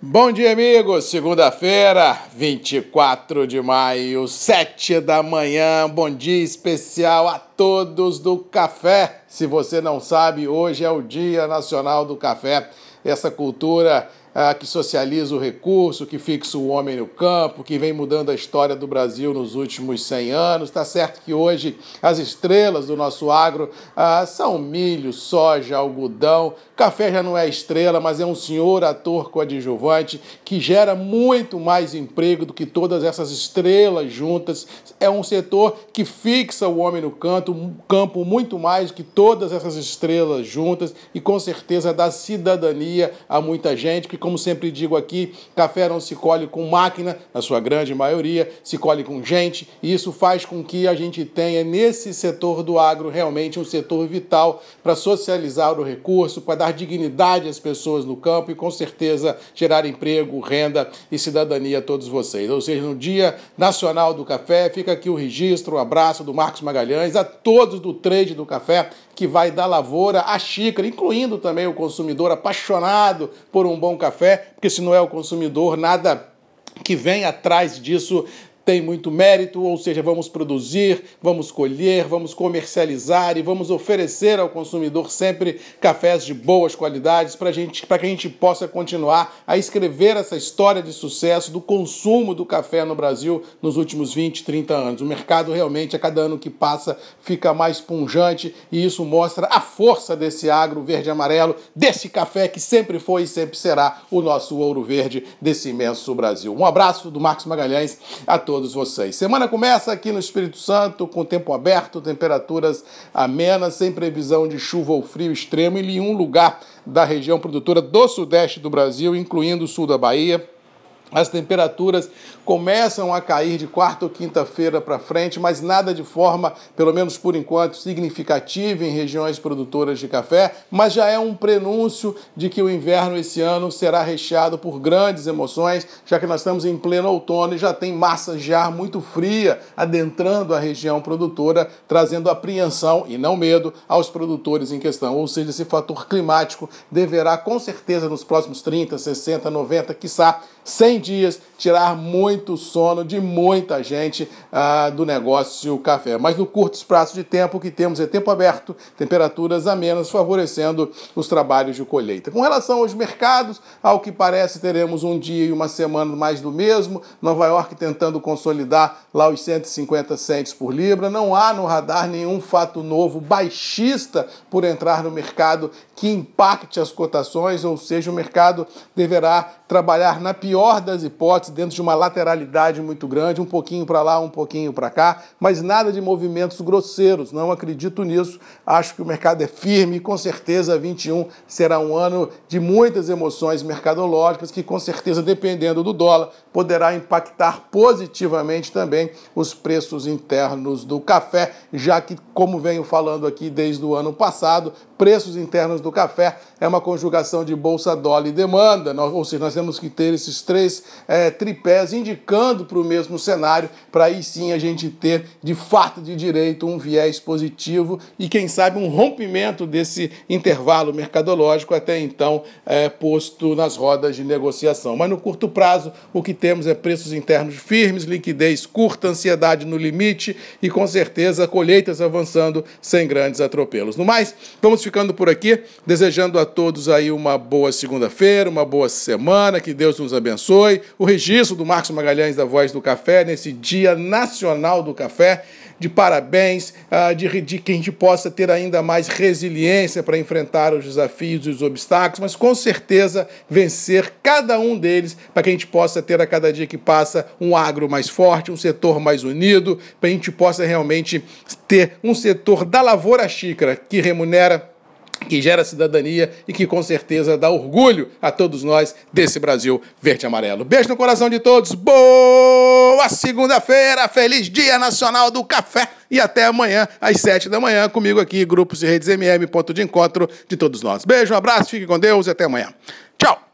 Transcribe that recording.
Bom dia, amigos. Segunda-feira, 24 de maio, 7 da manhã. Bom dia especial a todos do café. Se você não sabe, hoje é o Dia Nacional do Café. Essa cultura ah, que socializa o recurso, que fixa o homem no campo, que vem mudando a história do Brasil nos últimos 100 anos. Está certo que hoje as estrelas do nosso agro ah, são milho, soja, algodão. Café já não é estrela, mas é um senhor ator coadjuvante que gera muito mais emprego do que todas essas estrelas juntas. É um setor que fixa o homem no canto, campo muito mais do que todas essas estrelas juntas e com certeza dá cidadania a muita gente que como sempre digo aqui, café não se colhe com máquina, na sua grande maioria, se colhe com gente, e isso faz com que a gente tenha nesse setor do agro realmente um setor vital para socializar o recurso, para dar dignidade às pessoas no campo e com certeza gerar emprego, renda e cidadania a todos vocês. Ou seja, no Dia Nacional do Café, fica aqui o registro, o abraço do Marcos Magalhães, a todos do trade do café que vai da lavoura à xícara, incluindo também o consumidor apaixonado por um bom café, porque se não é o consumidor, nada que vem atrás disso tem muito mérito, ou seja, vamos produzir, vamos colher, vamos comercializar e vamos oferecer ao consumidor sempre cafés de boas qualidades para gente, que a gente possa continuar a escrever essa história de sucesso do consumo do café no Brasil nos últimos 20, 30 anos. O mercado realmente, a cada ano que passa, fica mais punjante e isso mostra a força desse agro verde-amarelo, desse café que sempre foi e sempre será o nosso ouro verde desse imenso Brasil. Um abraço do Marcos Magalhães a todos todos vocês. Semana começa aqui no Espírito Santo, com tempo aberto, temperaturas amenas, sem previsão de chuva ou frio extremo em nenhum lugar da região produtora do sudeste do Brasil, incluindo o sul da Bahia as temperaturas começam a cair de quarta ou quinta-feira para frente, mas nada de forma, pelo menos por enquanto, significativa em regiões produtoras de café, mas já é um prenúncio de que o inverno esse ano será recheado por grandes emoções, já que nós estamos em pleno outono e já tem massa de ar muito fria adentrando a região produtora, trazendo apreensão e não medo aos produtores em questão. Ou seja, esse fator climático deverá com certeza nos próximos 30, 60, 90, quiçá 100 dias tirar muito sono de muita gente ah, do negócio café. Mas no curto espaço de tempo que temos é tempo aberto, temperaturas amenas, favorecendo os trabalhos de colheita. Com relação aos mercados, ao que parece teremos um dia e uma semana mais do mesmo. Nova York tentando consolidar lá os 150 centes por libra. Não há no radar nenhum fato novo baixista por entrar no mercado que impacte as cotações, ou seja, o mercado deverá trabalhar na pior das hipóteses dentro de uma lateralidade muito grande, um pouquinho para lá, um pouquinho para cá, mas nada de movimentos grosseiros. Não acredito nisso. Acho que o mercado é firme e com certeza 21 será um ano de muitas emoções mercadológicas que com certeza dependendo do dólar poderá impactar positivamente também os preços internos do café, já que como venho falando aqui desde o ano passado, preços internos do café é uma conjugação de bolsa, dólar e demanda, ou seja, nós temos que ter esses três é, tripés indicando para o mesmo cenário, para aí sim a gente ter de fato de direito um viés positivo e quem sabe um rompimento desse intervalo mercadológico até então é, posto nas rodas de negociação. Mas no curto prazo o que temos é preços internos firmes, liquidez curta, ansiedade no limite e com certeza colheitas avançando sem grandes atropelos. No mais, vamos ficando por aqui, desejando a todos aí uma boa segunda-feira, uma boa semana, que Deus nos abençoe. O registro do Marcos Magalhães da Voz do Café nesse Dia Nacional do Café de parabéns, uh, de, de que a gente possa ter ainda mais resiliência para enfrentar os desafios e os obstáculos, mas com certeza vencer cada um deles para que a gente possa ter a cada dia que passa um agro mais forte, um setor mais unido, para a gente possa realmente ter um setor da lavoura xícara que remunera que gera cidadania e que com certeza dá orgulho a todos nós desse Brasil verde e amarelo. Beijo no coração de todos, boa segunda-feira, feliz Dia Nacional do Café e até amanhã às sete da manhã comigo aqui, Grupos e Redes MM, ponto de encontro de todos nós. Beijo, um abraço, fique com Deus e até amanhã. Tchau!